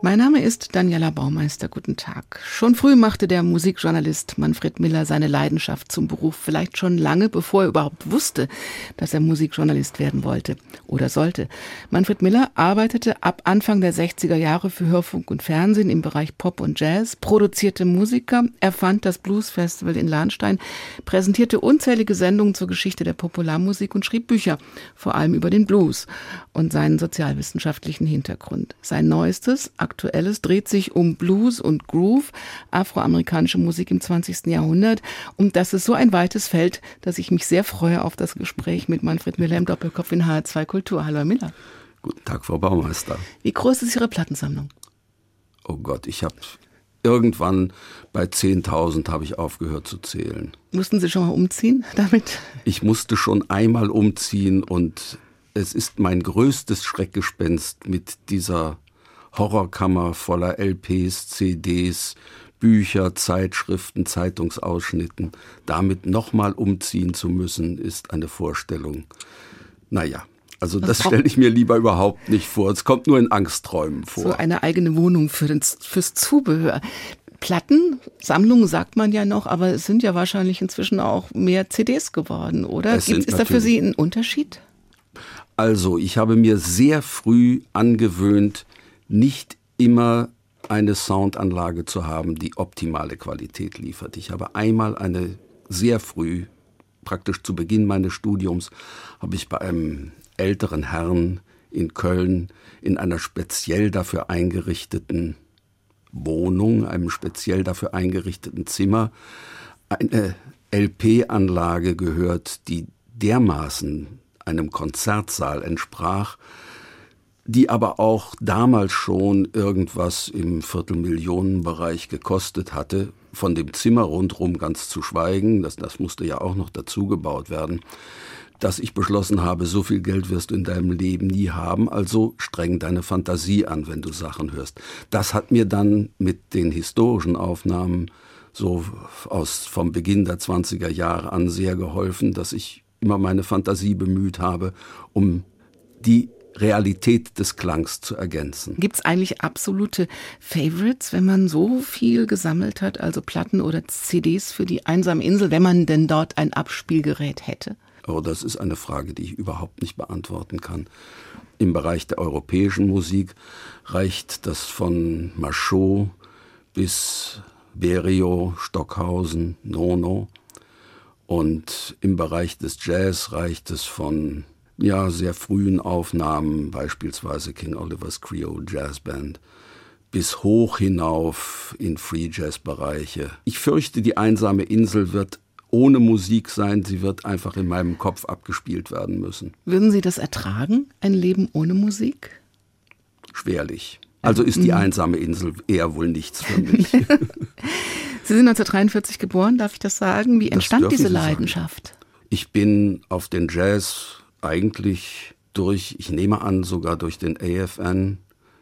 mein Name ist Daniela Baumeister. Guten Tag. Schon früh machte der Musikjournalist Manfred Miller seine Leidenschaft zum Beruf, vielleicht schon lange bevor er überhaupt wusste, dass er Musikjournalist werden wollte oder sollte. Manfred Miller arbeitete ab Anfang der 60er Jahre für Hörfunk und Fernsehen im Bereich Pop und Jazz, produzierte Musiker, erfand das Blues Festival in Lahnstein, präsentierte unzählige Sendungen zur Geschichte der Popularmusik und schrieb Bücher, vor allem über den Blues und seinen sozialwissenschaftlichen Hintergrund. Sein neuestes, Aktuelles dreht sich um Blues und Groove, afroamerikanische Musik im 20. Jahrhundert. Und das ist so ein weites Feld, dass ich mich sehr freue auf das Gespräch mit Manfred Miller im Doppelkopf in HR2 Kultur. Hallo, Herr Miller. Guten Tag, Frau Baumeister. Wie groß ist Ihre Plattensammlung? Oh Gott, ich habe irgendwann bei 10.000 habe ich aufgehört zu zählen. Mussten Sie schon mal umziehen damit? Ich musste schon einmal umziehen und es ist mein größtes Schreckgespenst mit dieser Horrorkammer voller LPs, CDs, Bücher, Zeitschriften, Zeitungsausschnitten. Damit nochmal umziehen zu müssen, ist eine Vorstellung. Naja, also das stelle ich mir lieber überhaupt nicht vor. Es kommt nur in Angstträumen vor. So eine eigene Wohnung für den, fürs Zubehör. Platten, Sammlungen sagt man ja noch, aber es sind ja wahrscheinlich inzwischen auch mehr CDs geworden, oder? Gibt, ist da für Sie ein Unterschied? Also, ich habe mir sehr früh angewöhnt, nicht immer eine Soundanlage zu haben, die optimale Qualität liefert. Ich habe einmal eine sehr früh, praktisch zu Beginn meines Studiums, habe ich bei einem älteren Herrn in Köln in einer speziell dafür eingerichteten Wohnung, einem speziell dafür eingerichteten Zimmer, eine LP-Anlage gehört, die dermaßen einem Konzertsaal entsprach, die aber auch damals schon irgendwas im Viertelmillionenbereich gekostet hatte, von dem Zimmer rundherum ganz zu schweigen, das, das musste ja auch noch dazu gebaut werden, dass ich beschlossen habe, so viel Geld wirst du in deinem Leben nie haben, also streng deine Fantasie an, wenn du Sachen hörst. Das hat mir dann mit den historischen Aufnahmen so aus vom Beginn der 20er Jahre an sehr geholfen, dass ich immer meine Fantasie bemüht habe, um die Realität des Klangs zu ergänzen. Gibt es eigentlich absolute Favorites, wenn man so viel gesammelt hat, also Platten oder CDs für die einsame Insel, wenn man denn dort ein Abspielgerät hätte? Oh, das ist eine Frage, die ich überhaupt nicht beantworten kann. Im Bereich der europäischen Musik reicht das von Machot bis Berio, Stockhausen, Nono. Und im Bereich des Jazz reicht es von ja, sehr frühen Aufnahmen, beispielsweise King Oliver's Creole Jazz Band, bis hoch hinauf in Free Jazz Bereiche. Ich fürchte, die einsame Insel wird ohne Musik sein, sie wird einfach in meinem Kopf abgespielt werden müssen. Würden Sie das ertragen, ein Leben ohne Musik? Schwerlich. Also ist die mhm. einsame Insel eher wohl nichts für mich. Sie sind 1943 geboren, darf ich das sagen? Wie entstand diese Leidenschaft? Sagen. Ich bin auf den Jazz eigentlich durch, ich nehme an, sogar durch den AFN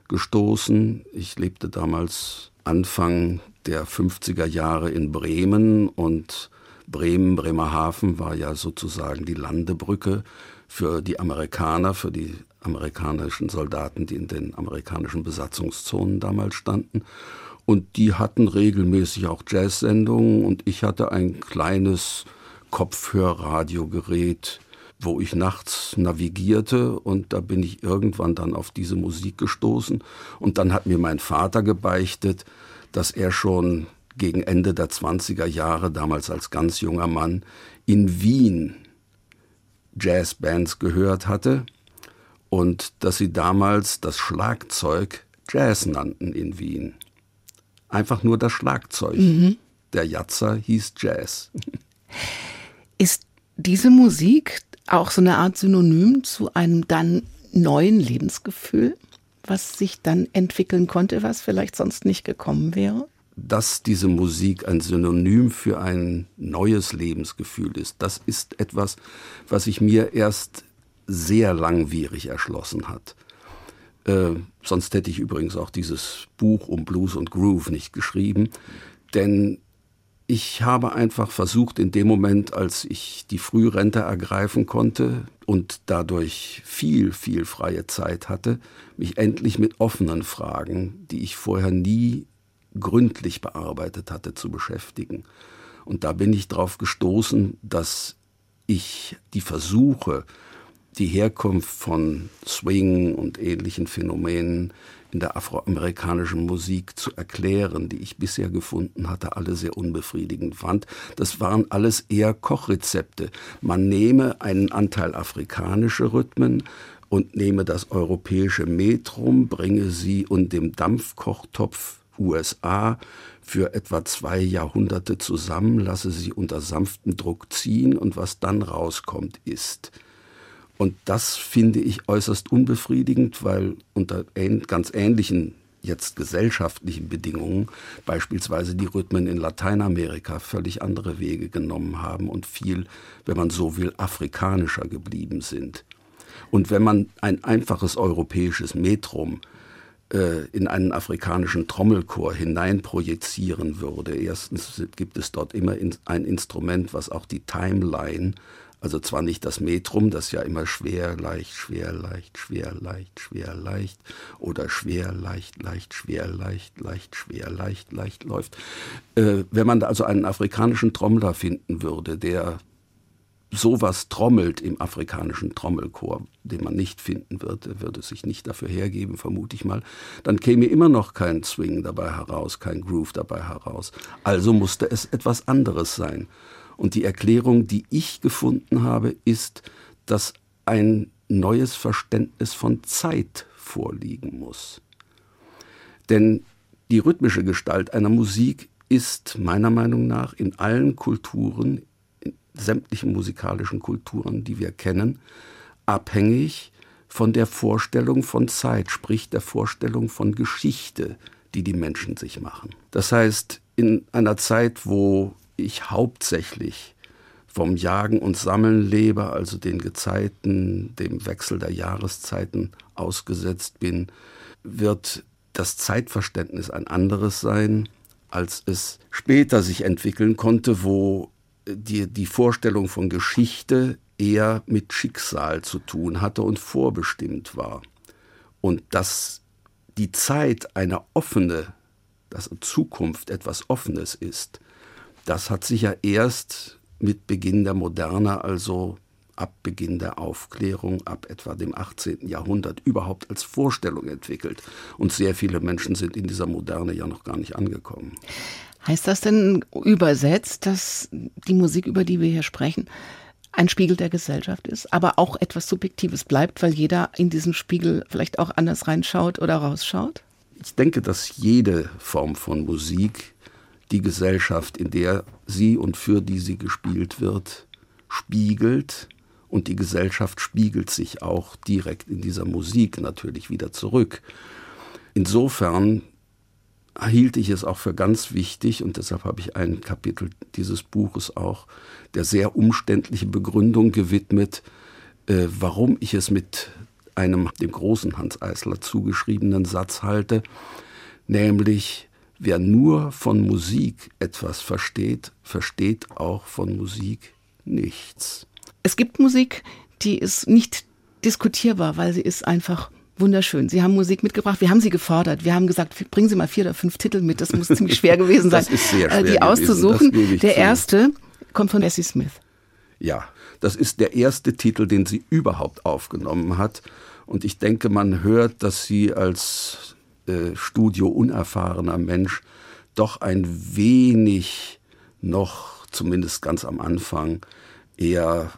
gestoßen. Ich lebte damals Anfang der 50er Jahre in Bremen und Bremen, Bremerhaven war ja sozusagen die Landebrücke für die Amerikaner, für die amerikanischen Soldaten, die in den amerikanischen Besatzungszonen damals standen. Und die hatten regelmäßig auch Jazzsendungen und ich hatte ein kleines Kopfhörradiogerät wo ich nachts navigierte und da bin ich irgendwann dann auf diese Musik gestoßen und dann hat mir mein Vater gebeichtet, dass er schon gegen Ende der 20er Jahre, damals als ganz junger Mann, in Wien Jazzbands gehört hatte und dass sie damals das Schlagzeug Jazz nannten in Wien. Einfach nur das Schlagzeug. Mhm. Der Jatzer hieß Jazz. Ist diese Musik auch so eine Art Synonym zu einem dann neuen Lebensgefühl, was sich dann entwickeln konnte, was vielleicht sonst nicht gekommen wäre? Dass diese Musik ein Synonym für ein neues Lebensgefühl ist, das ist etwas, was sich mir erst sehr langwierig erschlossen hat. Äh, sonst hätte ich übrigens auch dieses Buch um Blues und Groove nicht geschrieben, denn ich habe einfach versucht, in dem Moment, als ich die Frührente ergreifen konnte und dadurch viel, viel freie Zeit hatte, mich endlich mit offenen Fragen, die ich vorher nie gründlich bearbeitet hatte, zu beschäftigen. Und da bin ich darauf gestoßen, dass ich die Versuche, die Herkunft von Swing und ähnlichen Phänomenen in der afroamerikanischen Musik zu erklären, die ich bisher gefunden hatte, alle sehr unbefriedigend fand. Das waren alles eher Kochrezepte. Man nehme einen Anteil afrikanische Rhythmen und nehme das europäische Metrum, bringe sie und dem Dampfkochtopf USA für etwa zwei Jahrhunderte zusammen, lasse sie unter sanftem Druck ziehen und was dann rauskommt, ist und das finde ich äußerst unbefriedigend, weil unter ganz ähnlichen jetzt gesellschaftlichen Bedingungen beispielsweise die Rhythmen in Lateinamerika völlig andere Wege genommen haben und viel, wenn man so will, afrikanischer geblieben sind. Und wenn man ein einfaches europäisches Metrum äh, in einen afrikanischen Trommelchor hineinprojizieren würde, erstens gibt es dort immer ein Instrument, was auch die Timeline also zwar nicht das Metrum, das ja immer schwer, leicht, schwer, leicht, schwer, leicht, schwer, leicht oder schwer, leicht, leicht, schwer, leicht, leicht, schwer, leicht, leicht läuft. Äh, wenn man also einen afrikanischen Trommler finden würde, der sowas trommelt im afrikanischen Trommelchor, den man nicht finden würde, würde sich nicht dafür hergeben, vermute ich mal, dann käme immer noch kein Swing dabei heraus, kein Groove dabei heraus. Also musste es etwas anderes sein. Und die Erklärung, die ich gefunden habe, ist, dass ein neues Verständnis von Zeit vorliegen muss. Denn die rhythmische Gestalt einer Musik ist meiner Meinung nach in allen Kulturen, in sämtlichen musikalischen Kulturen, die wir kennen, abhängig von der Vorstellung von Zeit, sprich der Vorstellung von Geschichte, die die Menschen sich machen. Das heißt, in einer Zeit, wo ich hauptsächlich vom Jagen und Sammeln lebe, also den Gezeiten, dem Wechsel der Jahreszeiten ausgesetzt bin, wird das Zeitverständnis ein anderes sein, als es später sich entwickeln konnte, wo die, die Vorstellung von Geschichte eher mit Schicksal zu tun hatte und vorbestimmt war. Und dass die Zeit eine offene, dass Zukunft etwas Offenes ist, das hat sich ja erst mit Beginn der Moderne, also ab Beginn der Aufklärung, ab etwa dem 18. Jahrhundert überhaupt als Vorstellung entwickelt. Und sehr viele Menschen sind in dieser Moderne ja noch gar nicht angekommen. Heißt das denn übersetzt, dass die Musik, über die wir hier sprechen, ein Spiegel der Gesellschaft ist, aber auch etwas Subjektives bleibt, weil jeder in diesen Spiegel vielleicht auch anders reinschaut oder rausschaut? Ich denke, dass jede Form von Musik die Gesellschaft, in der sie und für die sie gespielt wird, spiegelt. Und die Gesellschaft spiegelt sich auch direkt in dieser Musik natürlich wieder zurück. Insofern hielt ich es auch für ganz wichtig, und deshalb habe ich ein Kapitel dieses Buches auch der sehr umständlichen Begründung gewidmet, äh, warum ich es mit einem dem großen Hans Eisler zugeschriebenen Satz halte, nämlich Wer nur von Musik etwas versteht, versteht auch von Musik nichts. Es gibt Musik, die ist nicht diskutierbar, weil sie ist einfach wunderschön. Sie haben Musik mitgebracht, wir haben sie gefordert. Wir haben gesagt, bringen Sie mal vier oder fünf Titel mit. Das muss ziemlich schwer gewesen sein, äh, die auszusuchen. Der zu. erste kommt von Bessie Smith. Ja, das ist der erste Titel, den sie überhaupt aufgenommen hat. Und ich denke, man hört, dass sie als äh, Studio unerfahrener Mensch doch ein wenig noch, zumindest ganz am Anfang, eher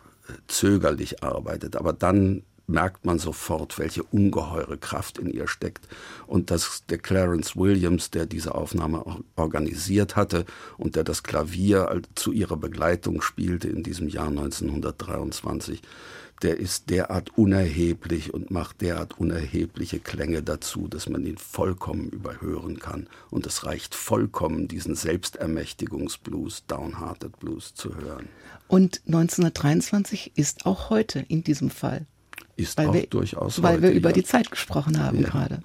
zögerlich arbeitet. Aber dann merkt man sofort, welche ungeheure Kraft in ihr steckt. Und dass der Clarence Williams, der diese Aufnahme organisiert hatte und der das Klavier zu ihrer Begleitung spielte in diesem Jahr 1923, der ist derart unerheblich und macht derart unerhebliche Klänge dazu, dass man ihn vollkommen überhören kann. Und es reicht vollkommen, diesen Selbstermächtigungsblues, Downhearted Blues zu hören. Und 1923 ist auch heute in diesem Fall. Ist weil auch wir, durchaus Weil heute, wir über ja. die Zeit gesprochen haben ja. gerade.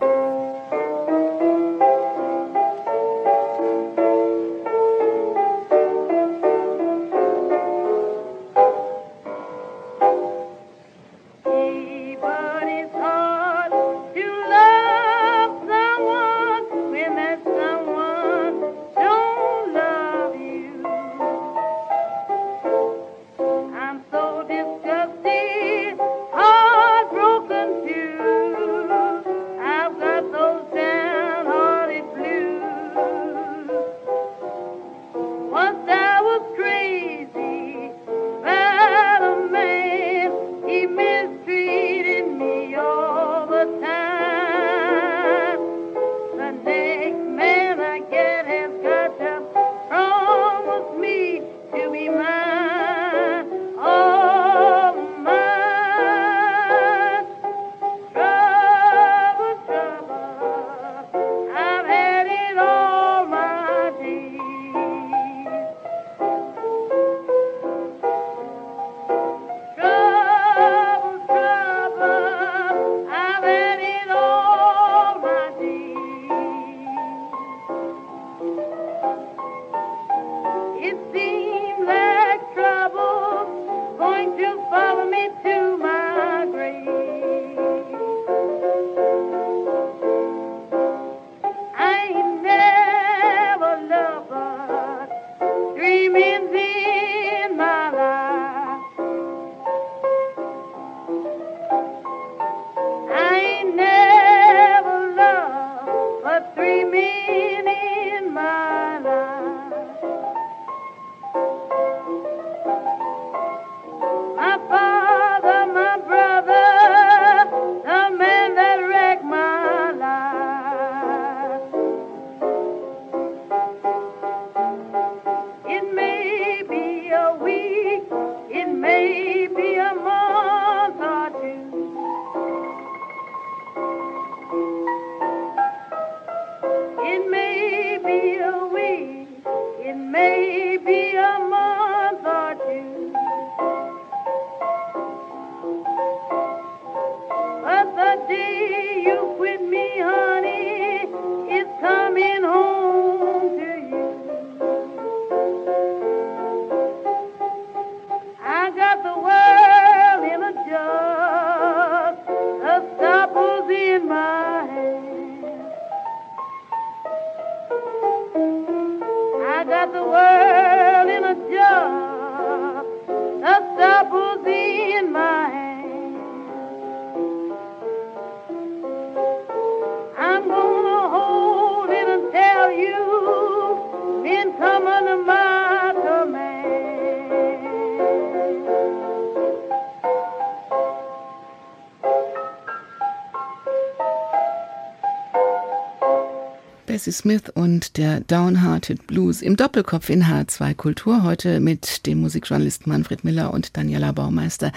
Bessie Smith und der Downhearted Blues im Doppelkopf in H2 Kultur. Heute mit dem Musikjournalisten Manfred Miller und Daniela Baumeister.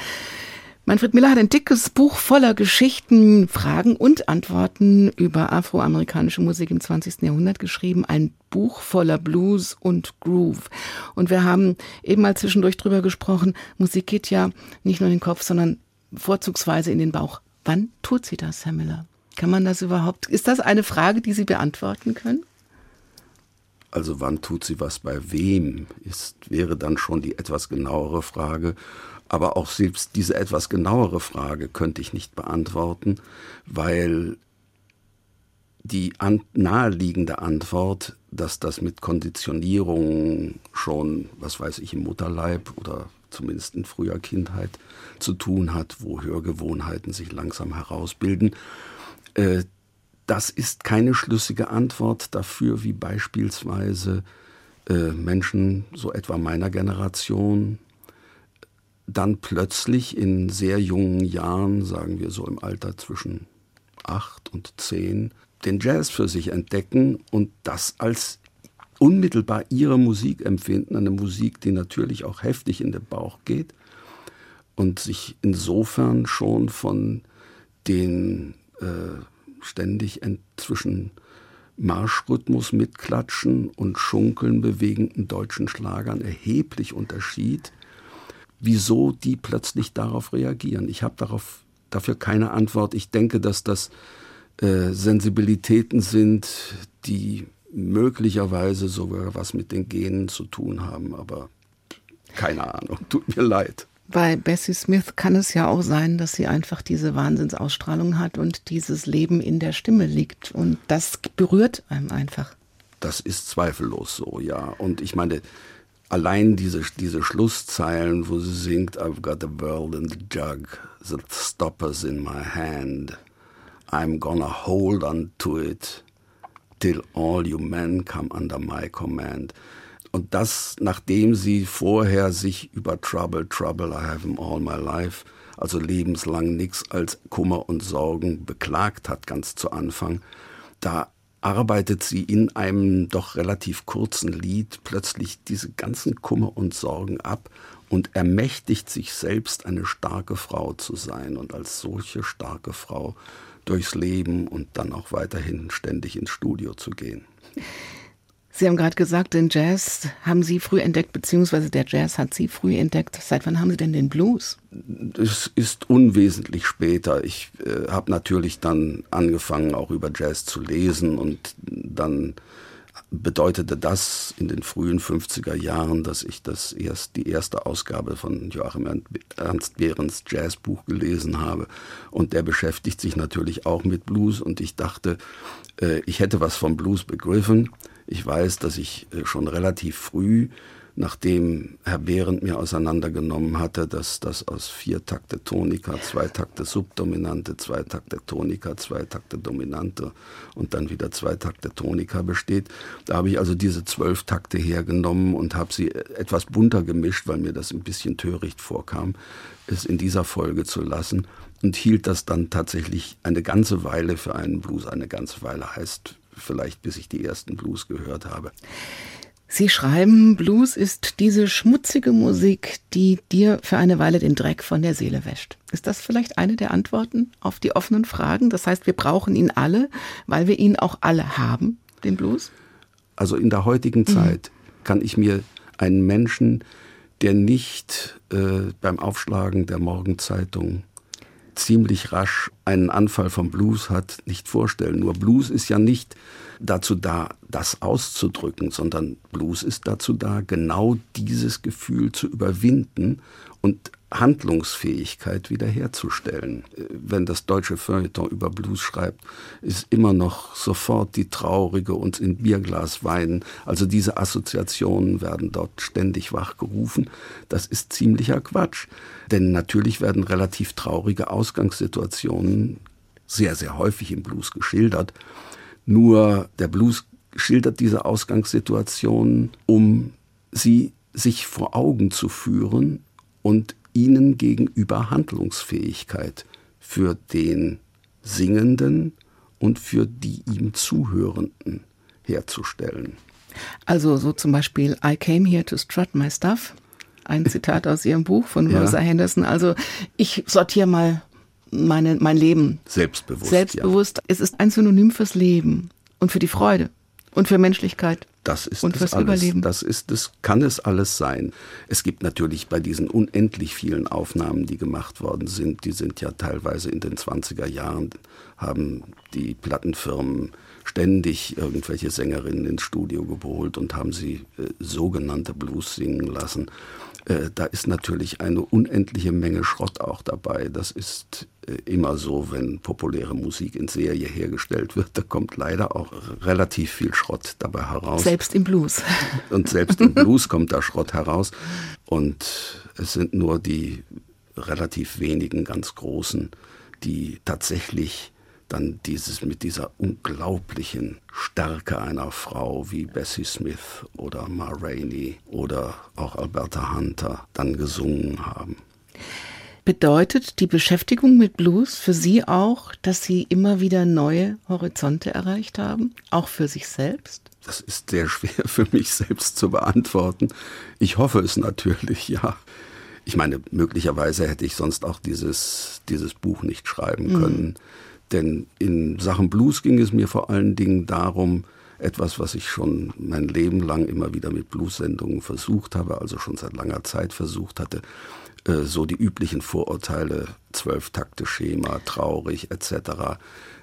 Manfred Miller hat ein dickes Buch voller Geschichten, Fragen und Antworten über afroamerikanische Musik im 20. Jahrhundert geschrieben. Ein Buch voller Blues und Groove. Und wir haben eben mal zwischendurch drüber gesprochen. Musik geht ja nicht nur in den Kopf, sondern vorzugsweise in den Bauch. Wann tut sie das, Herr Miller? Kann man das überhaupt? Ist das eine Frage, die Sie beantworten können? Also wann tut sie was bei wem, ist, wäre dann schon die etwas genauere Frage. Aber auch selbst diese etwas genauere Frage könnte ich nicht beantworten, weil die an, naheliegende Antwort, dass das mit Konditionierung schon, was weiß ich, im Mutterleib oder zumindest in früher Kindheit zu tun hat, wo Hörgewohnheiten sich langsam herausbilden das ist keine schlüssige Antwort dafür, wie beispielsweise äh, Menschen so etwa meiner Generation dann plötzlich in sehr jungen Jahren, sagen wir so im Alter zwischen acht und zehn, den Jazz für sich entdecken und das als unmittelbar ihre Musik empfinden, eine Musik, die natürlich auch heftig in den Bauch geht und sich insofern schon von den äh, ständig zwischen Marschrhythmus mitklatschen und Schunkeln bewegenden deutschen Schlagern erheblich unterschied, wieso die plötzlich darauf reagieren. Ich habe darauf dafür keine Antwort. Ich denke, dass das äh, Sensibilitäten sind, die möglicherweise sogar was mit den Genen zu tun haben, aber keine Ahnung. Tut mir leid. Bei Bessie Smith kann es ja auch sein, dass sie einfach diese Wahnsinnsausstrahlung hat und dieses Leben in der Stimme liegt. Und das berührt einem einfach. Das ist zweifellos so, ja. Und ich meine, allein diese, diese Schlusszeilen, wo sie singt, I've got the world in the jug, the stopper's in my hand, I'm gonna hold on to it till all you men come under my command. Und das, nachdem sie vorher sich über Trouble, Trouble, I have them all my life, also lebenslang nichts als Kummer und Sorgen beklagt hat, ganz zu Anfang, da arbeitet sie in einem doch relativ kurzen Lied plötzlich diese ganzen Kummer und Sorgen ab und ermächtigt sich selbst, eine starke Frau zu sein und als solche starke Frau durchs Leben und dann auch weiterhin ständig ins Studio zu gehen. Sie haben gerade gesagt, den Jazz haben Sie früh entdeckt, beziehungsweise der Jazz hat Sie früh entdeckt. Seit wann haben Sie denn den Blues? Es ist unwesentlich später. Ich äh, habe natürlich dann angefangen, auch über Jazz zu lesen und dann bedeutete das in den frühen 50er Jahren, dass ich das erst die erste Ausgabe von Joachim Ernst Behrens Jazzbuch gelesen habe. Und der beschäftigt sich natürlich auch mit Blues. Und ich dachte, äh, ich hätte was vom Blues begriffen. Ich weiß, dass ich äh, schon relativ früh, nachdem Herr Behrendt mir auseinandergenommen hatte, dass das aus vier Takte Tonika, zwei Takte Subdominante, zwei Takte Tonika, zwei Takte Dominante und dann wieder zwei Takte Tonika besteht. Da habe ich also diese zwölf Takte hergenommen und habe sie äh, etwas bunter gemischt, weil mir das ein bisschen töricht vorkam, es in dieser Folge zu lassen und hielt das dann tatsächlich eine ganze Weile für einen Blues. Eine ganze Weile heißt vielleicht bis ich die ersten Blues gehört habe. Sie schreiben, Blues ist diese schmutzige Musik, die dir für eine Weile den Dreck von der Seele wäscht. Ist das vielleicht eine der Antworten auf die offenen Fragen? Das heißt, wir brauchen ihn alle, weil wir ihn auch alle haben, den Blues? Also in der heutigen mhm. Zeit kann ich mir einen Menschen, der nicht äh, beim Aufschlagen der Morgenzeitung ziemlich rasch einen Anfall vom Blues hat, nicht vorstellen. Nur Blues ist ja nicht dazu da, das auszudrücken, sondern Blues ist dazu da, genau dieses Gefühl zu überwinden und Handlungsfähigkeit wiederherzustellen. Wenn das deutsche Feuilleton über Blues schreibt, ist immer noch sofort die traurige und in Bierglas weinen. Also diese Assoziationen werden dort ständig wachgerufen. Das ist ziemlicher Quatsch. Denn natürlich werden relativ traurige Ausgangssituationen sehr, sehr häufig im Blues geschildert. Nur der Blues schildert diese Ausgangssituationen, um sie sich vor Augen zu führen und ihnen gegenüber Handlungsfähigkeit für den Singenden und für die ihm Zuhörenden herzustellen. Also so zum Beispiel I came here to strut my stuff. Ein Zitat aus ihrem Buch von Rosa ja. Henderson. Also ich sortiere mal meine, mein Leben. Selbstbewusst. Selbstbewusst. Ja. Es ist ein Synonym fürs Leben und für die Freude und für Menschlichkeit. Das ist und fürs alles. Überleben. Das ist, das kann es alles sein. Es gibt natürlich bei diesen unendlich vielen Aufnahmen, die gemacht worden sind, die sind ja teilweise in den 20er Jahren, haben die Plattenfirmen ständig irgendwelche Sängerinnen ins Studio geholt und haben sie äh, sogenannte Blues singen lassen. Äh, da ist natürlich eine unendliche Menge Schrott auch dabei. Das ist äh, immer so, wenn populäre Musik in Serie hergestellt wird. Da kommt leider auch relativ viel Schrott dabei heraus. Selbst im Blues. Und selbst im Blues kommt da Schrott heraus. Und es sind nur die relativ wenigen ganz großen, die tatsächlich dann dieses mit dieser unglaublichen Stärke einer Frau wie Bessie Smith oder Ma Rainey oder auch Alberta Hunter dann gesungen haben. Bedeutet die Beschäftigung mit Blues für Sie auch, dass Sie immer wieder neue Horizonte erreicht haben, auch für sich selbst? Das ist sehr schwer für mich selbst zu beantworten. Ich hoffe es natürlich, ja. Ich meine, möglicherweise hätte ich sonst auch dieses, dieses Buch nicht schreiben mhm. können. Mhm denn in Sachen Blues ging es mir vor allen Dingen darum, etwas, was ich schon mein Leben lang immer wieder mit Blues-Sendungen versucht habe, also schon seit langer Zeit versucht hatte, äh, so die üblichen Vorurteile, Zwölftakte-Schema, traurig etc.,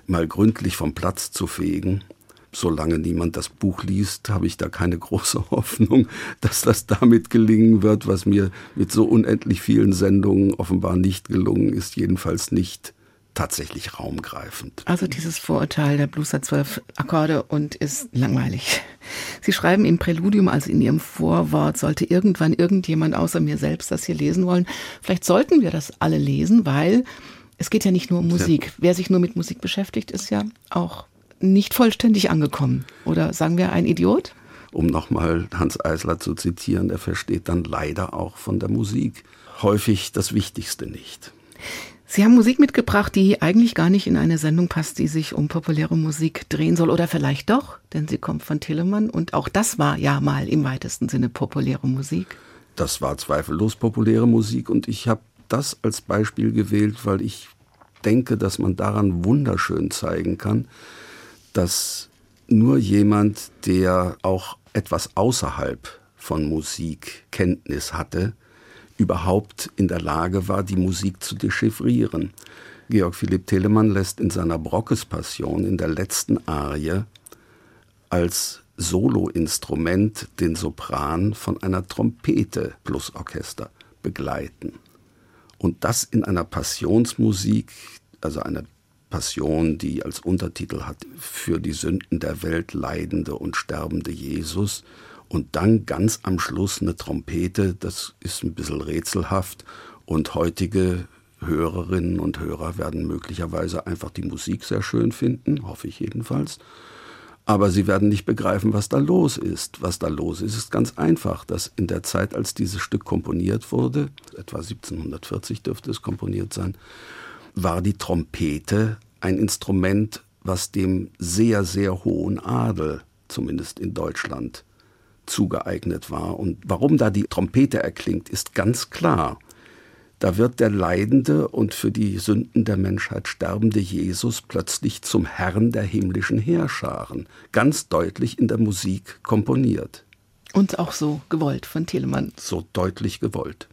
mal gründlich vom Platz zu fegen. Solange niemand das Buch liest, habe ich da keine große Hoffnung, dass das damit gelingen wird, was mir mit so unendlich vielen Sendungen offenbar nicht gelungen ist, jedenfalls nicht tatsächlich raumgreifend. Also dieses Vorurteil, der Blues hat zwölf Akkorde und ist langweilig. Sie schreiben im Präludium, also in Ihrem Vorwort, sollte irgendwann irgendjemand außer mir selbst das hier lesen wollen. Vielleicht sollten wir das alle lesen, weil es geht ja nicht nur um Musik. Ja. Wer sich nur mit Musik beschäftigt, ist ja auch nicht vollständig angekommen. Oder sagen wir ein Idiot? Um nochmal Hans Eisler zu zitieren, er versteht dann leider auch von der Musik häufig das Wichtigste nicht. Sie haben Musik mitgebracht, die eigentlich gar nicht in eine Sendung passt, die sich um populäre Musik drehen soll. Oder vielleicht doch, denn sie kommt von Telemann und auch das war ja mal im weitesten Sinne populäre Musik. Das war zweifellos populäre Musik und ich habe das als Beispiel gewählt, weil ich denke, dass man daran wunderschön zeigen kann, dass nur jemand, der auch etwas außerhalb von Musik Kenntnis hatte, überhaupt in der Lage war, die Musik zu dechiffrieren. Georg Philipp Telemann lässt in seiner Brockes-Passion in der letzten Arie als Soloinstrument den Sopran von einer Trompete plus Orchester begleiten. Und das in einer Passionsmusik, also einer Passion, die als Untertitel hat für die Sünden der Welt leidende und sterbende Jesus und dann ganz am Schluss eine Trompete, das ist ein bisschen rätselhaft. Und heutige Hörerinnen und Hörer werden möglicherweise einfach die Musik sehr schön finden, hoffe ich jedenfalls. Aber sie werden nicht begreifen, was da los ist. Was da los ist, ist ganz einfach, dass in der Zeit, als dieses Stück komponiert wurde, etwa 1740 dürfte es komponiert sein, war die Trompete ein Instrument, was dem sehr, sehr hohen Adel, zumindest in Deutschland, zugeeignet war. Und warum da die Trompete erklingt, ist ganz klar. Da wird der leidende und für die Sünden der Menschheit sterbende Jesus plötzlich zum Herrn der himmlischen Heerscharen, ganz deutlich in der Musik komponiert. Und auch so gewollt von Telemann. So deutlich gewollt.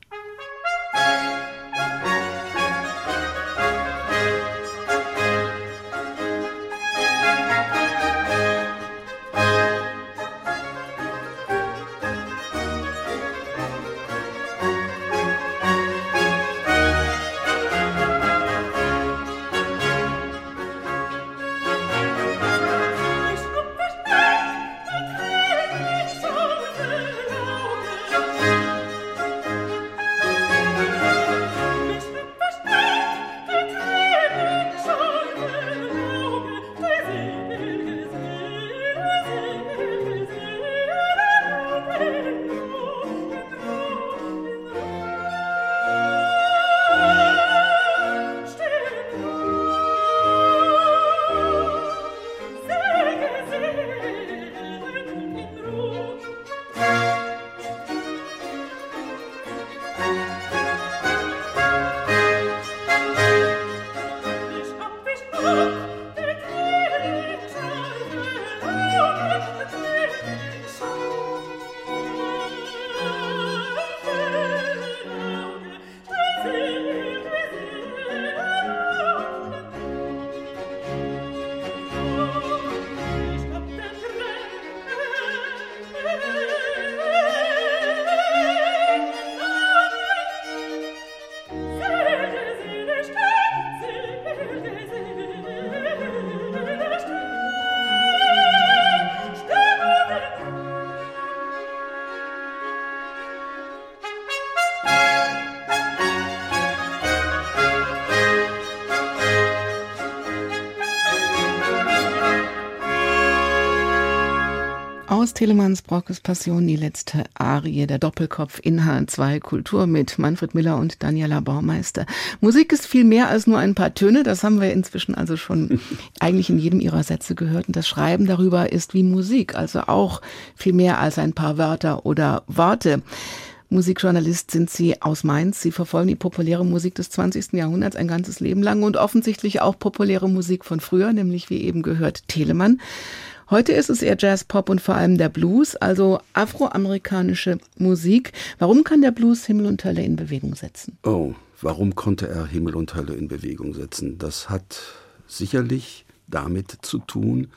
Telemanns Brockes Passion, die letzte Arie, der Doppelkopf in H2 Kultur mit Manfred Miller und Daniela Baumeister. Musik ist viel mehr als nur ein paar Töne, das haben wir inzwischen also schon eigentlich in jedem ihrer Sätze gehört. Und das Schreiben darüber ist wie Musik, also auch viel mehr als ein paar Wörter oder Worte. Musikjournalist sind Sie aus Mainz. Sie verfolgen die populäre Musik des 20. Jahrhunderts ein ganzes Leben lang und offensichtlich auch populäre Musik von früher, nämlich wie eben gehört Telemann. Heute ist es eher Jazz, Pop und vor allem der Blues, also afroamerikanische Musik. Warum kann der Blues Himmel und Hölle in Bewegung setzen? Oh, warum konnte er Himmel und Hölle in Bewegung setzen? Das hat sicherlich damit zu tun,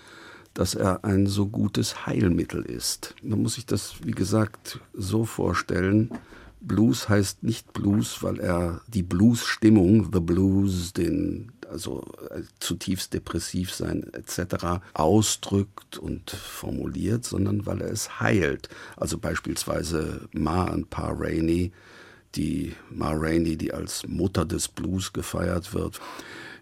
dass er ein so gutes Heilmittel ist. Man muss sich das, wie gesagt, so vorstellen. Blues heißt nicht Blues, weil er die Blues-Stimmung, the Blues, den also äh, zutiefst depressiv sein etc. ausdrückt und formuliert, sondern weil er es heilt. Also beispielsweise Ma und Pa Rainey, die Ma Rainey, die als Mutter des Blues gefeiert wird.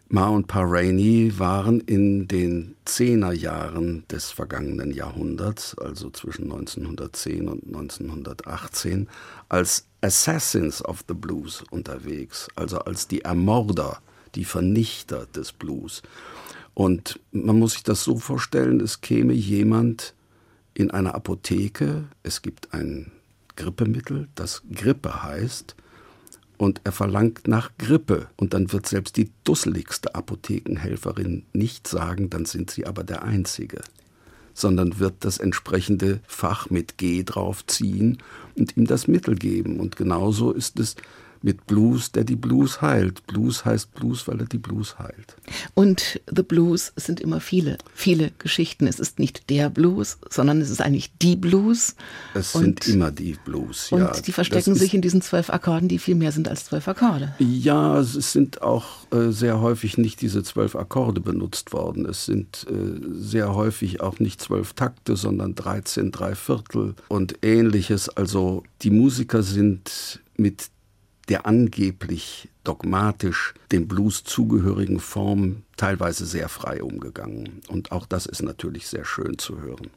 Ma und Pa Rainey waren in den Zehnerjahren des vergangenen Jahrhunderts, also zwischen 1910 und 1918, als Assassins of the Blues unterwegs, also als die Ermorder die Vernichter des Blues. Und man muss sich das so vorstellen, es käme jemand in einer Apotheke, es gibt ein Grippemittel, das Grippe heißt, und er verlangt nach Grippe. Und dann wird selbst die dusseligste Apothekenhelferin nicht sagen, dann sind sie aber der Einzige sondern wird das entsprechende Fach mit G draufziehen und ihm das Mittel geben. Und genauso ist es mit Blues, der die Blues heilt. Blues heißt Blues, weil er die Blues heilt. Und The Blues sind immer viele, viele Geschichten. Es ist nicht der Blues, sondern es ist eigentlich die Blues. Es und, sind immer die Blues, ja. Und die verstecken sich in diesen zwölf Akkorden, die viel mehr sind als zwölf Akkorde. Ja, es sind auch äh, sehr häufig nicht diese zwölf Akkorde benutzt worden. Es sind äh, sehr häufig auch nicht zwölf Takte, sondern 13, drei Viertel und ähnliches. Also die Musiker sind mit der angeblich dogmatisch dem Blues zugehörigen Form teilweise sehr frei umgegangen. Und auch das ist natürlich sehr schön zu hören.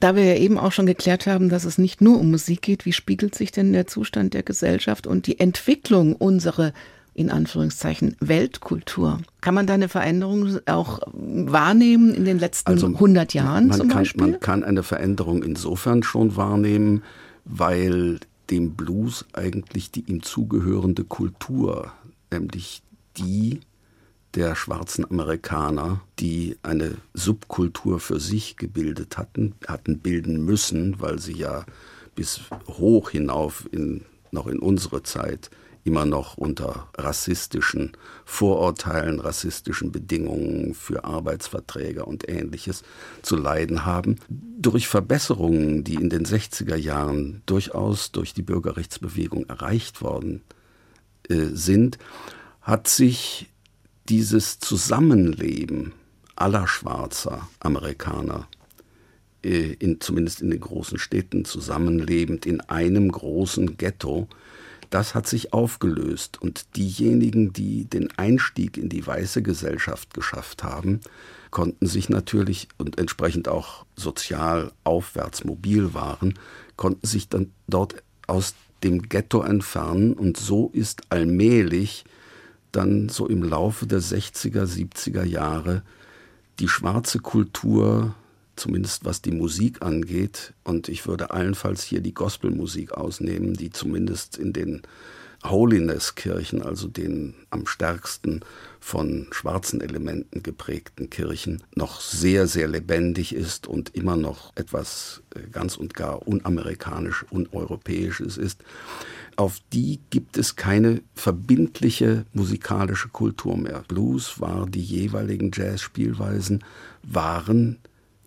Da wir ja eben auch schon geklärt haben, dass es nicht nur um Musik geht, wie spiegelt sich denn der Zustand der Gesellschaft und die Entwicklung unserer in Anführungszeichen Weltkultur. Kann man da eine Veränderung auch wahrnehmen in den letzten also, 100 Jahren man zum kann, Beispiel? Man kann eine Veränderung insofern schon wahrnehmen, weil dem Blues eigentlich die ihm zugehörende Kultur, nämlich die der schwarzen Amerikaner, die eine Subkultur für sich gebildet hatten, hatten bilden müssen, weil sie ja bis hoch hinauf in, noch in unsere Zeit immer noch unter rassistischen Vorurteilen, rassistischen Bedingungen für Arbeitsverträge und ähnliches zu leiden haben. Durch Verbesserungen, die in den 60er Jahren durchaus durch die Bürgerrechtsbewegung erreicht worden äh, sind, hat sich dieses Zusammenleben aller schwarzer Amerikaner äh, in, zumindest in den großen Städten zusammenlebend in einem großen Ghetto das hat sich aufgelöst und diejenigen, die den Einstieg in die weiße Gesellschaft geschafft haben, konnten sich natürlich und entsprechend auch sozial aufwärts mobil waren, konnten sich dann dort aus dem Ghetto entfernen und so ist allmählich dann so im Laufe der 60er, 70er Jahre die schwarze Kultur zumindest was die Musik angeht. Und ich würde allenfalls hier die Gospelmusik ausnehmen, die zumindest in den Holiness-Kirchen, also den am stärksten von schwarzen Elementen geprägten Kirchen, noch sehr, sehr lebendig ist und immer noch etwas äh, ganz und gar unamerikanisch, uneuropäisches ist. Auf die gibt es keine verbindliche musikalische Kultur mehr. Blues war die jeweiligen Jazzspielweisen, waren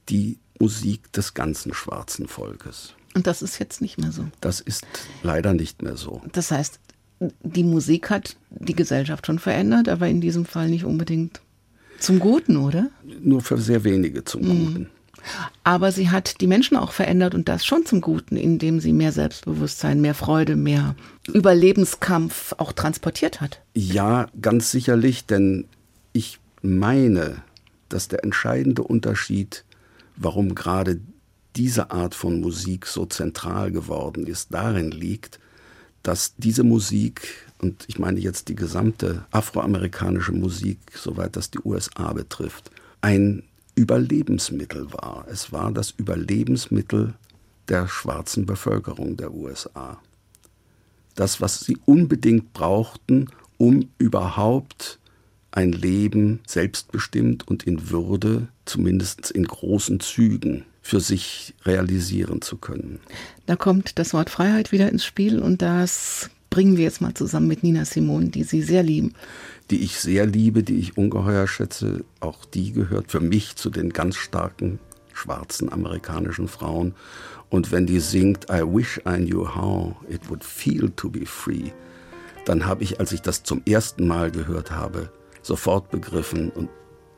die Musik des ganzen schwarzen Volkes. Und das ist jetzt nicht mehr so. Das ist leider nicht mehr so. Das heißt, die Musik hat die Gesellschaft schon verändert, aber in diesem Fall nicht unbedingt zum Guten, oder? Nur für sehr wenige zum mhm. Guten. Aber sie hat die Menschen auch verändert und das schon zum Guten, indem sie mehr Selbstbewusstsein, mehr Freude, mehr Überlebenskampf auch transportiert hat. Ja, ganz sicherlich, denn ich meine, dass der entscheidende Unterschied warum gerade diese Art von Musik so zentral geworden ist, darin liegt, dass diese Musik, und ich meine jetzt die gesamte afroamerikanische Musik, soweit das die USA betrifft, ein Überlebensmittel war. Es war das Überlebensmittel der schwarzen Bevölkerung der USA. Das, was sie unbedingt brauchten, um überhaupt ein Leben selbstbestimmt und in Würde, zumindest in großen Zügen, für sich realisieren zu können. Da kommt das Wort Freiheit wieder ins Spiel und das bringen wir jetzt mal zusammen mit Nina Simone, die Sie sehr lieben. Die ich sehr liebe, die ich ungeheuer schätze. Auch die gehört für mich zu den ganz starken schwarzen amerikanischen Frauen. Und wenn die singt I wish I knew how it would feel to be free, dann habe ich, als ich das zum ersten Mal gehört habe, sofort begriffen und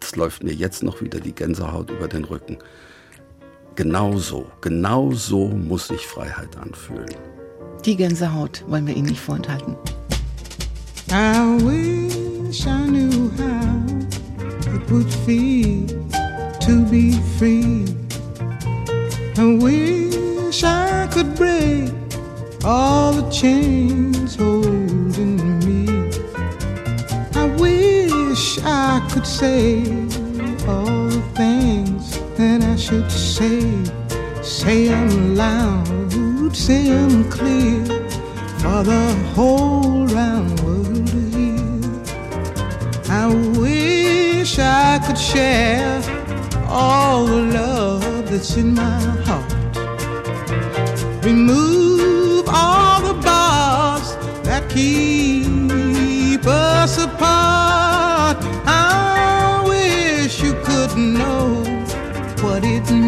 es läuft mir jetzt noch wieder die Gänsehaut über den Rücken. Genau so, genau so muss sich Freiheit anfühlen. Die Gänsehaut wollen wir Ihnen nicht vorenthalten. I wish I knew how it would feel to be free. I wish I could break all the chains holding me. I wish I could say all the things that I should say. Say them loud, say them clear for the whole round world to hear. I wish I could share all the love that's in my heart. Remove all the bars that keep us apart. You could know what it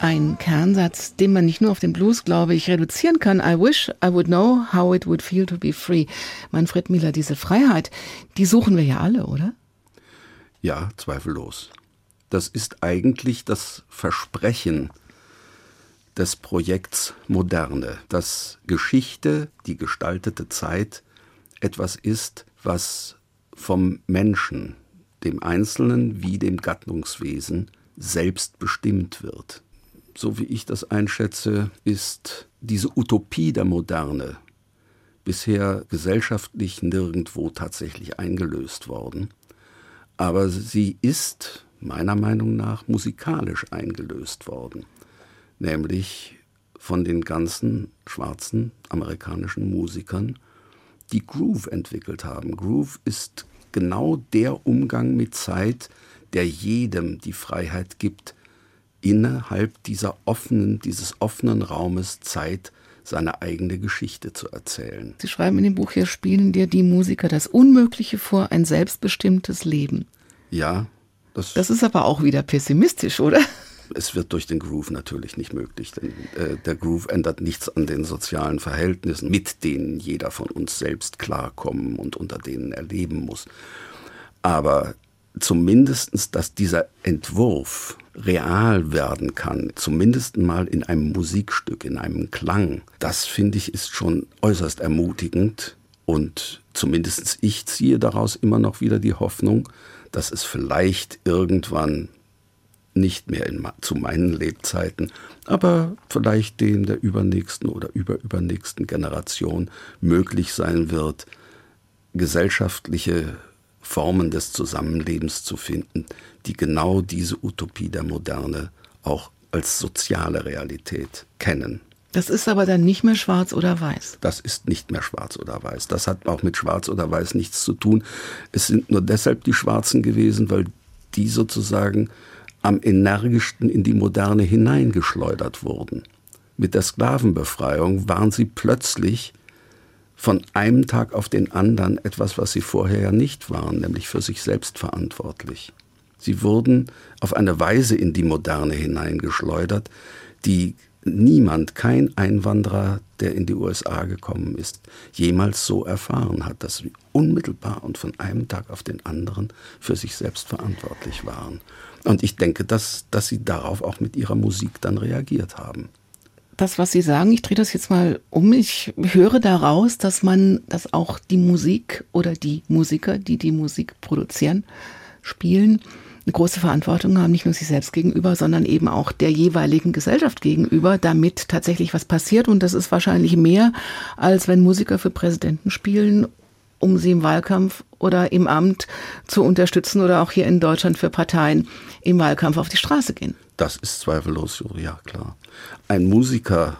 Ein Kernsatz, den man nicht nur auf den Blues, glaube ich, reduzieren kann. I wish I would know how it would feel to be free. Manfred Miller, diese Freiheit, die suchen wir ja alle, oder? Ja, zweifellos. Das ist eigentlich das Versprechen des Projekts Moderne, dass Geschichte, die gestaltete Zeit, etwas ist, was vom Menschen, dem Einzelnen wie dem Gattungswesen, selbst bestimmt wird. So wie ich das einschätze, ist diese Utopie der Moderne bisher gesellschaftlich nirgendwo tatsächlich eingelöst worden. Aber sie ist meiner Meinung nach musikalisch eingelöst worden, nämlich von den ganzen schwarzen amerikanischen Musikern, die Groove entwickelt haben. Groove ist genau der Umgang mit Zeit, der jedem die Freiheit gibt, innerhalb dieser offenen, dieses offenen Raumes Zeit seine eigene Geschichte zu erzählen. Sie schreiben in dem Buch, hier spielen dir die Musiker das Unmögliche vor, ein selbstbestimmtes Leben. Ja, das, Das ist aber auch wieder pessimistisch, oder? Es wird durch den Groove natürlich nicht möglich, denn äh, der Groove ändert nichts an den sozialen Verhältnissen, mit denen jeder von uns selbst klarkommen und unter denen er leben muss. Aber zumindestens, dass dieser Entwurf real werden kann, zumindest mal in einem Musikstück, in einem Klang, das finde ich ist schon äußerst ermutigend. Und zumindest ich ziehe daraus immer noch wieder die Hoffnung, dass es vielleicht irgendwann nicht mehr in, zu meinen Lebzeiten, aber vielleicht dem der übernächsten oder überübernächsten Generation möglich sein wird, gesellschaftliche Formen des Zusammenlebens zu finden, die genau diese Utopie der Moderne auch als soziale Realität kennen. Das ist aber dann nicht mehr schwarz oder weiß. Das ist nicht mehr schwarz oder weiß. Das hat auch mit schwarz oder weiß nichts zu tun. Es sind nur deshalb die Schwarzen gewesen, weil die sozusagen am energischsten in die Moderne hineingeschleudert wurden. Mit der Sklavenbefreiung waren sie plötzlich von einem Tag auf den anderen etwas, was sie vorher ja nicht waren, nämlich für sich selbst verantwortlich. Sie wurden auf eine Weise in die Moderne hineingeschleudert, die niemand, kein Einwanderer, der in die USA gekommen ist, jemals so erfahren hat, dass sie unmittelbar und von einem Tag auf den anderen für sich selbst verantwortlich waren. Und ich denke, dass, dass sie darauf auch mit ihrer Musik dann reagiert haben. Das, was Sie sagen, ich drehe das jetzt mal um. Ich höre daraus, dass man, dass auch die Musik oder die Musiker, die die Musik produzieren, spielen, eine große Verantwortung haben, nicht nur sich selbst gegenüber, sondern eben auch der jeweiligen Gesellschaft gegenüber, damit tatsächlich was passiert. Und das ist wahrscheinlich mehr, als wenn Musiker für Präsidenten spielen, um sie im Wahlkampf oder im Amt zu unterstützen oder auch hier in Deutschland für Parteien im Wahlkampf auf die Straße gehen. Das ist zweifellos so, ja klar. Ein Musiker,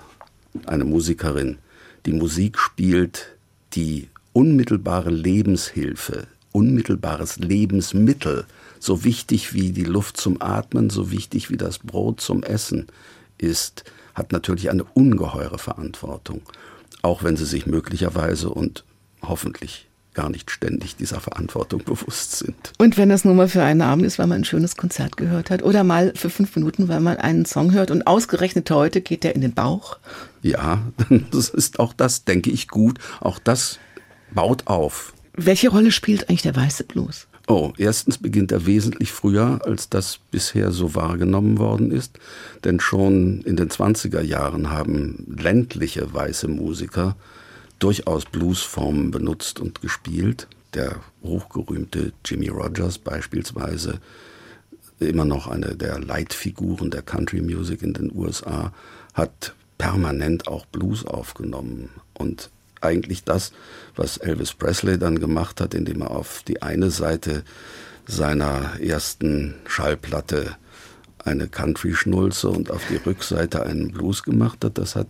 eine Musikerin, die Musik spielt, die unmittelbare Lebenshilfe, unmittelbares Lebensmittel so wichtig wie die Luft zum Atmen, so wichtig wie das Brot zum Essen ist, hat natürlich eine ungeheure Verantwortung, auch wenn sie sich möglicherweise und hoffentlich gar nicht ständig dieser Verantwortung bewusst sind. Und wenn das nur mal für einen Abend ist, weil man ein schönes Konzert gehört hat oder mal für fünf Minuten, weil man einen Song hört und ausgerechnet heute geht der in den Bauch. Ja, das ist auch das, denke ich, gut. Auch das baut auf. Welche Rolle spielt eigentlich der weiße Blues? Oh, erstens beginnt er wesentlich früher, als das bisher so wahrgenommen worden ist. Denn schon in den 20er Jahren haben ländliche weiße Musiker durchaus Bluesformen benutzt und gespielt. Der hochgerühmte Jimmy Rogers beispielsweise, immer noch eine der Leitfiguren der Country Music in den USA, hat permanent auch Blues aufgenommen. Und eigentlich das, was Elvis Presley dann gemacht hat, indem er auf die eine Seite seiner ersten Schallplatte eine Country-Schnulze und auf die Rückseite einen Blues gemacht hat. Das hat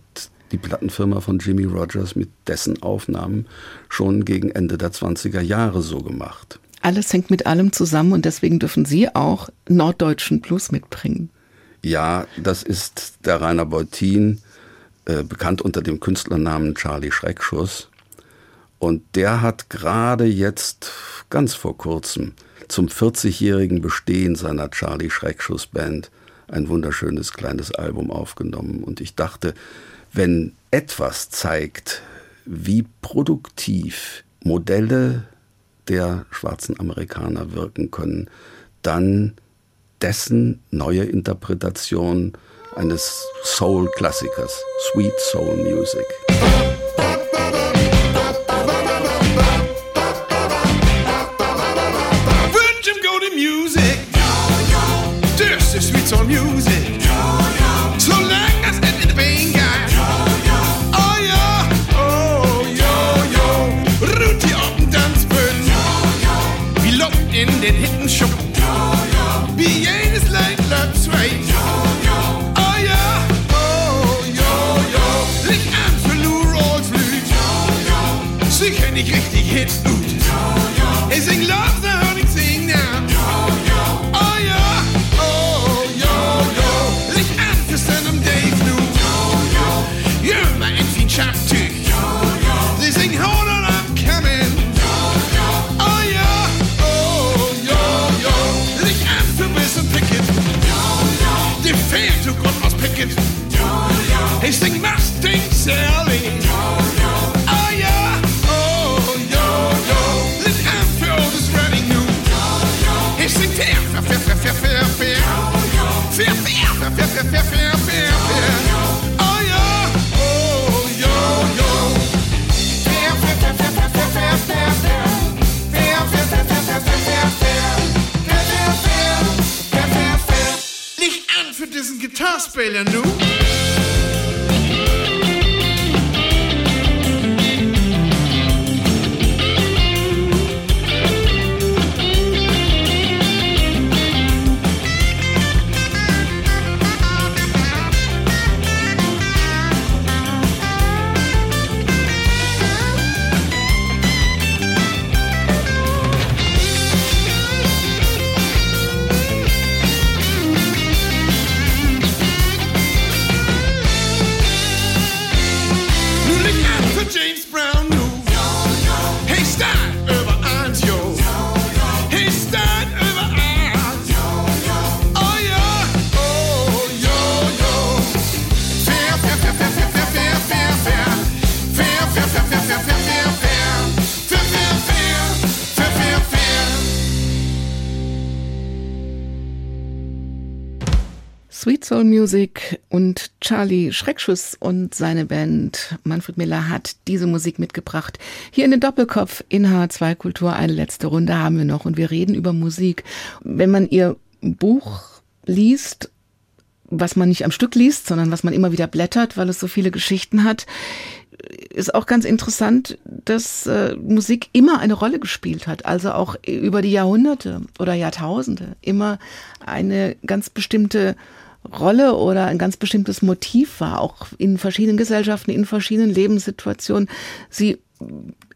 die Plattenfirma von Jimmy Rogers mit dessen Aufnahmen schon gegen Ende der 20er Jahre so gemacht. Alles hängt mit allem zusammen und deswegen dürfen Sie auch norddeutschen Blues mitbringen. Ja, das ist der Rainer Beutin, äh, bekannt unter dem Künstlernamen Charlie Schreckschuss. Und der hat gerade jetzt, ganz vor kurzem, zum 40-jährigen Bestehen seiner Charlie Schreckschuss Band ein wunderschönes kleines Album aufgenommen. Und ich dachte, wenn etwas zeigt, wie produktiv Modelle der schwarzen Amerikaner wirken können, dann dessen neue Interpretation eines Soul-Klassikers, Sweet Soul Music. Australia new. Music und Charlie Schreckschuss und seine Band Manfred Miller hat diese Musik mitgebracht. Hier in den Doppelkopf in H2 Kultur eine letzte Runde haben wir noch und wir reden über Musik. Wenn man ihr Buch liest, was man nicht am Stück liest, sondern was man immer wieder blättert, weil es so viele Geschichten hat, ist auch ganz interessant, dass äh, Musik immer eine Rolle gespielt hat, also auch über die Jahrhunderte oder Jahrtausende immer eine ganz bestimmte Rolle oder ein ganz bestimmtes Motiv war, auch in verschiedenen Gesellschaften, in verschiedenen Lebenssituationen. Sie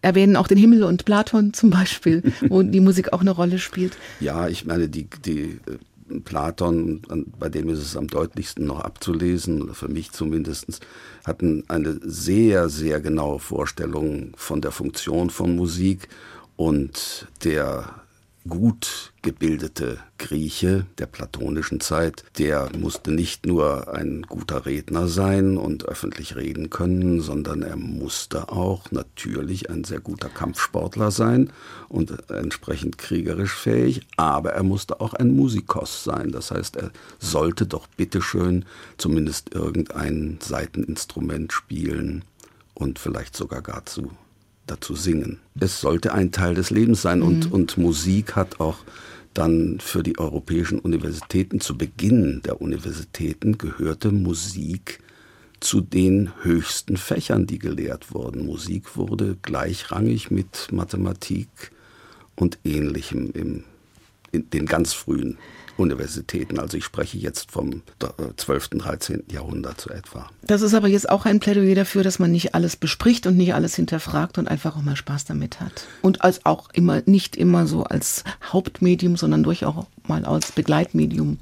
erwähnen auch den Himmel und Platon zum Beispiel, wo die Musik auch eine Rolle spielt. Ja, ich meine, die, die äh, Platon, bei dem ist es am deutlichsten noch abzulesen, für mich zumindest, hatten eine sehr, sehr genaue Vorstellung von der Funktion von Musik und der gut gebildete Grieche der platonischen Zeit, der musste nicht nur ein guter Redner sein und öffentlich reden können, sondern er musste auch natürlich ein sehr guter Kampfsportler sein und entsprechend kriegerisch fähig, aber er musste auch ein Musikos sein. Das heißt, er sollte doch bitteschön zumindest irgendein Saiteninstrument spielen und vielleicht sogar gar zu dazu singen. Es sollte ein Teil des Lebens sein und, und Musik hat auch dann für die europäischen Universitäten zu Beginn der Universitäten gehörte Musik zu den höchsten Fächern, die gelehrt wurden. Musik wurde gleichrangig mit Mathematik und ähnlichem im, in den ganz frühen Universitäten. Also ich spreche jetzt vom 12., 13. Jahrhundert so etwa. Das ist aber jetzt auch ein Plädoyer dafür, dass man nicht alles bespricht und nicht alles hinterfragt und einfach auch mal Spaß damit hat. Und als auch immer, nicht immer so als Hauptmedium, sondern durchaus auch mal als Begleitmedium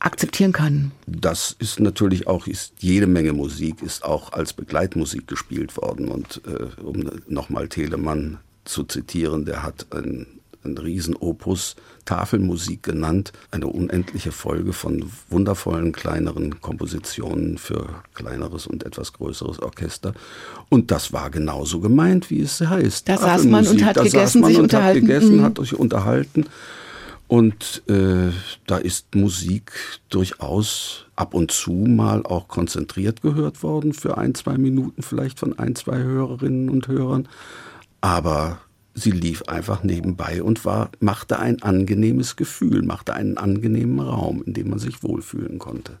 akzeptieren kann. Das ist natürlich auch, ist jede Menge Musik ist auch als Begleitmusik gespielt worden. Und äh, um nochmal Telemann zu zitieren, der hat ein, ein Riesenopus Tafelmusik genannt, eine unendliche Folge von wundervollen kleineren Kompositionen für kleineres und etwas größeres Orchester. Und das war genauso gemeint, wie es heißt. Da saß man und hat da gegessen, saß man sich und unterhalten. Hat gegessen, Mhm. hat sich unterhalten. Und äh, da ist Musik durchaus ab und zu mal auch konzentriert gehört worden für ein, zwei Minuten vielleicht von ein, zwei Hörerinnen und Hörern. Aber sie lief einfach nebenbei und war, machte ein angenehmes Gefühl, machte einen angenehmen Raum, in dem man sich wohlfühlen konnte.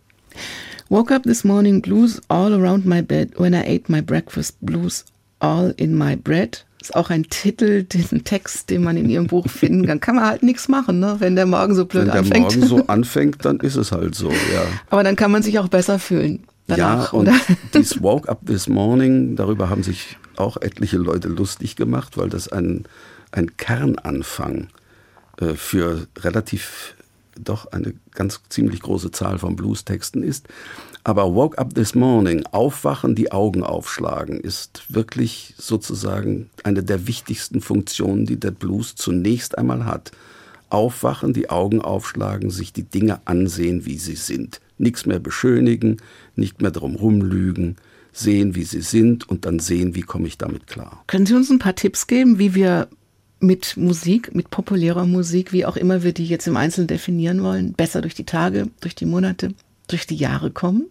Woke up this morning, blues all around my bed. When I ate my breakfast, blues all in my bread. Ist auch ein Titel, den Text, den man in ihrem Buch finden kann. Kann man halt nichts machen, ne? wenn der Morgen so blöd Wenn der anfängt. Morgen so anfängt, dann ist es halt so, ja. Aber dann kann man sich auch besser fühlen. Danach, ja, und oder? dies Woke Up This Morning, darüber haben sich auch etliche Leute lustig gemacht, weil das ein, ein Kernanfang äh, für relativ doch eine ganz ziemlich große Zahl von Bluestexten ist. Aber Woke Up This Morning, Aufwachen, die Augen aufschlagen, ist wirklich sozusagen eine der wichtigsten Funktionen, die der Blues zunächst einmal hat. Aufwachen, die Augen aufschlagen, sich die Dinge ansehen, wie sie sind. Nichts mehr beschönigen, nicht mehr drum rumlügen, sehen, wie sie sind und dann sehen, wie komme ich damit klar. Können Sie uns ein paar Tipps geben, wie wir mit Musik, mit populärer Musik, wie auch immer wir die jetzt im Einzelnen definieren wollen, besser durch die Tage, durch die Monate, durch die Jahre kommen?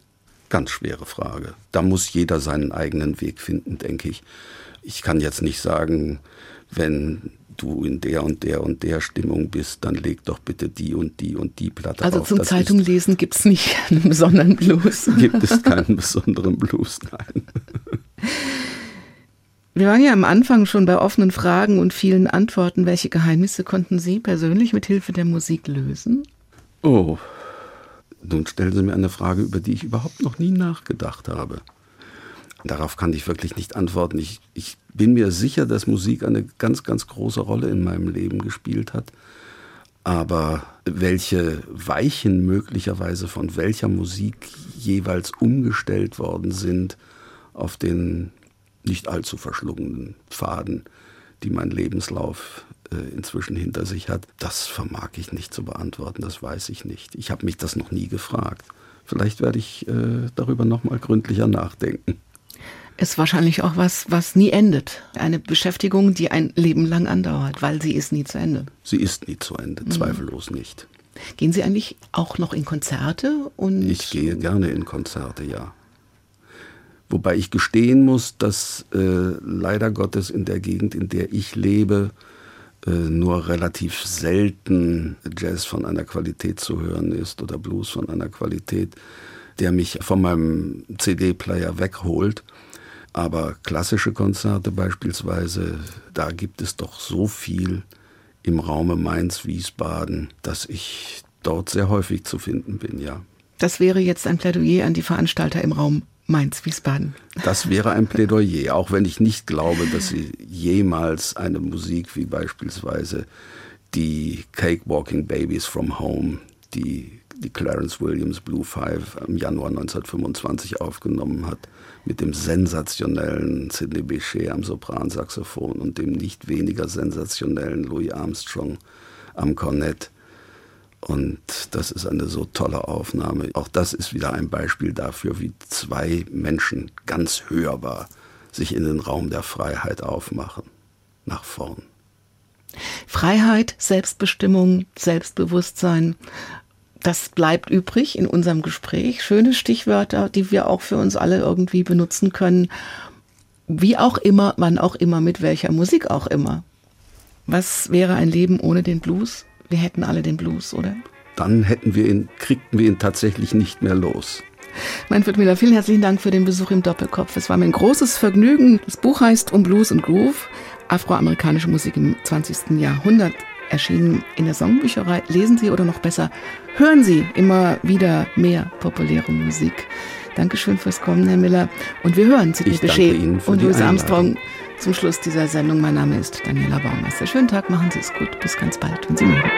Ganz schwere Frage. Da muss jeder seinen eigenen Weg finden, denke ich. Ich kann jetzt nicht sagen, wenn du in der und der und der Stimmung bist, dann leg doch bitte die und die und die Platte Also auf. zum Das Zeitung ist- lesen gibt es nicht einen besonderen Blues. gibt es keinen besonderen Blues, nein. Wir waren ja am Anfang schon bei offenen Fragen und vielen Antworten. Welche Geheimnisse konnten Sie persönlich mit Hilfe der Musik lösen? Oh, nun stellen Sie mir eine Frage, über die ich überhaupt noch nie nachgedacht habe. Darauf kann ich wirklich nicht antworten. Ich, ich bin mir sicher, dass Musik eine ganz, ganz große Rolle in meinem Leben gespielt hat. Aber welche Weichen möglicherweise von welcher Musik jeweils umgestellt worden sind auf den nicht allzu verschlungenen Pfaden, die mein Lebenslauf äh, inzwischen hinter sich hat, das vermag ich nicht zu beantworten, das weiß ich nicht. Ich habe mich das noch nie gefragt. Vielleicht werde ich äh, darüber noch mal gründlicher nachdenken. Ist wahrscheinlich auch was, was nie endet. Eine Beschäftigung, die ein Leben lang andauert, weil sie ist nie zu Ende. Sie ist nie zu Ende, zweifellos nicht. Gehen Sie eigentlich auch noch in Konzerte? Und Ich gehe gerne in Konzerte, ja. Wobei ich gestehen muss, dass äh, leider Gottes in der Gegend, in der ich lebe, äh, nur relativ selten Jazz von einer Qualität zu hören ist oder Blues von einer Qualität, der mich von meinem CD-Player wegholt. Aber klassische Konzerte beispielsweise, da gibt es doch so viel im Raume Mainz-Wiesbaden, dass ich dort sehr häufig zu finden bin, ja. Das wäre jetzt ein Plädoyer an die Veranstalter im Raum Mainz-Wiesbaden. Das wäre ein Plädoyer, auch wenn ich nicht glaube, dass sie jemals eine Musik wie beispielsweise die Cakewalking Babies from Home, die die Clarence Williams Blue Five im Januar 1925 aufgenommen hat, mit dem sensationellen Sidney Bechet am Sopransaxophon und dem nicht weniger sensationellen Louis Armstrong am Kornett. Und das ist eine so tolle Aufnahme. Auch das ist wieder ein Beispiel dafür, wie zwei Menschen ganz hörbar sich in den Raum der Freiheit aufmachen. Nach vorn. Freiheit, Selbstbestimmung, Selbstbewusstsein, das bleibt übrig in unserem Gespräch. Schöne Stichwörter, die wir auch für uns alle irgendwie benutzen können. Wie auch immer, wann auch immer, mit welcher Musik auch immer. Was wäre ein Leben ohne den Blues? Wir hätten alle den Blues, oder? Dann hätten wir ihn, kriegten wir ihn tatsächlich nicht mehr los. Manfred Müller, vielen herzlichen Dank für den Besuch im Doppelkopf. Es war mir ein großes Vergnügen. Das Buch heißt Um Blues und Groove, afroamerikanische Musik im 20. Jahrhundert, erschienen in der Songbücherei. Lesen Sie oder noch besser, hören Sie immer wieder mehr populäre Musik. Dankeschön fürs Kommen, Herr Miller. Und wir hören Sidney Bechet und Louis. Armstrong zum Schluss dieser Sendung. Mein Name ist Daniela Baumeister. Schönen Tag, machen Sie es gut. Bis ganz bald, wenn Sie mögen.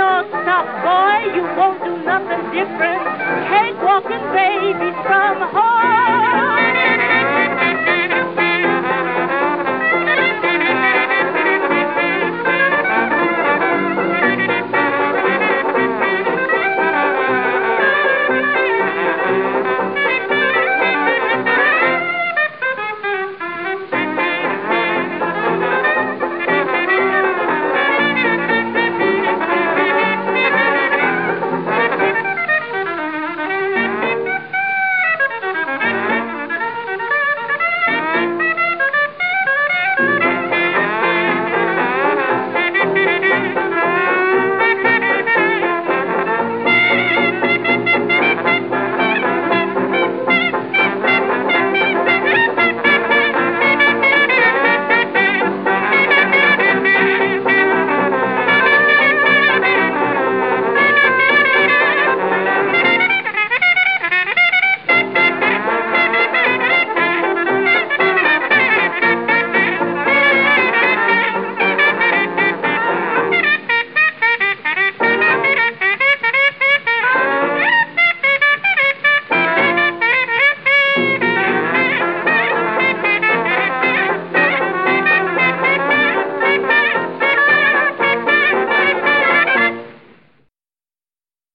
sure stop, boy. You won't do nothing different. Cakewalking babies from home.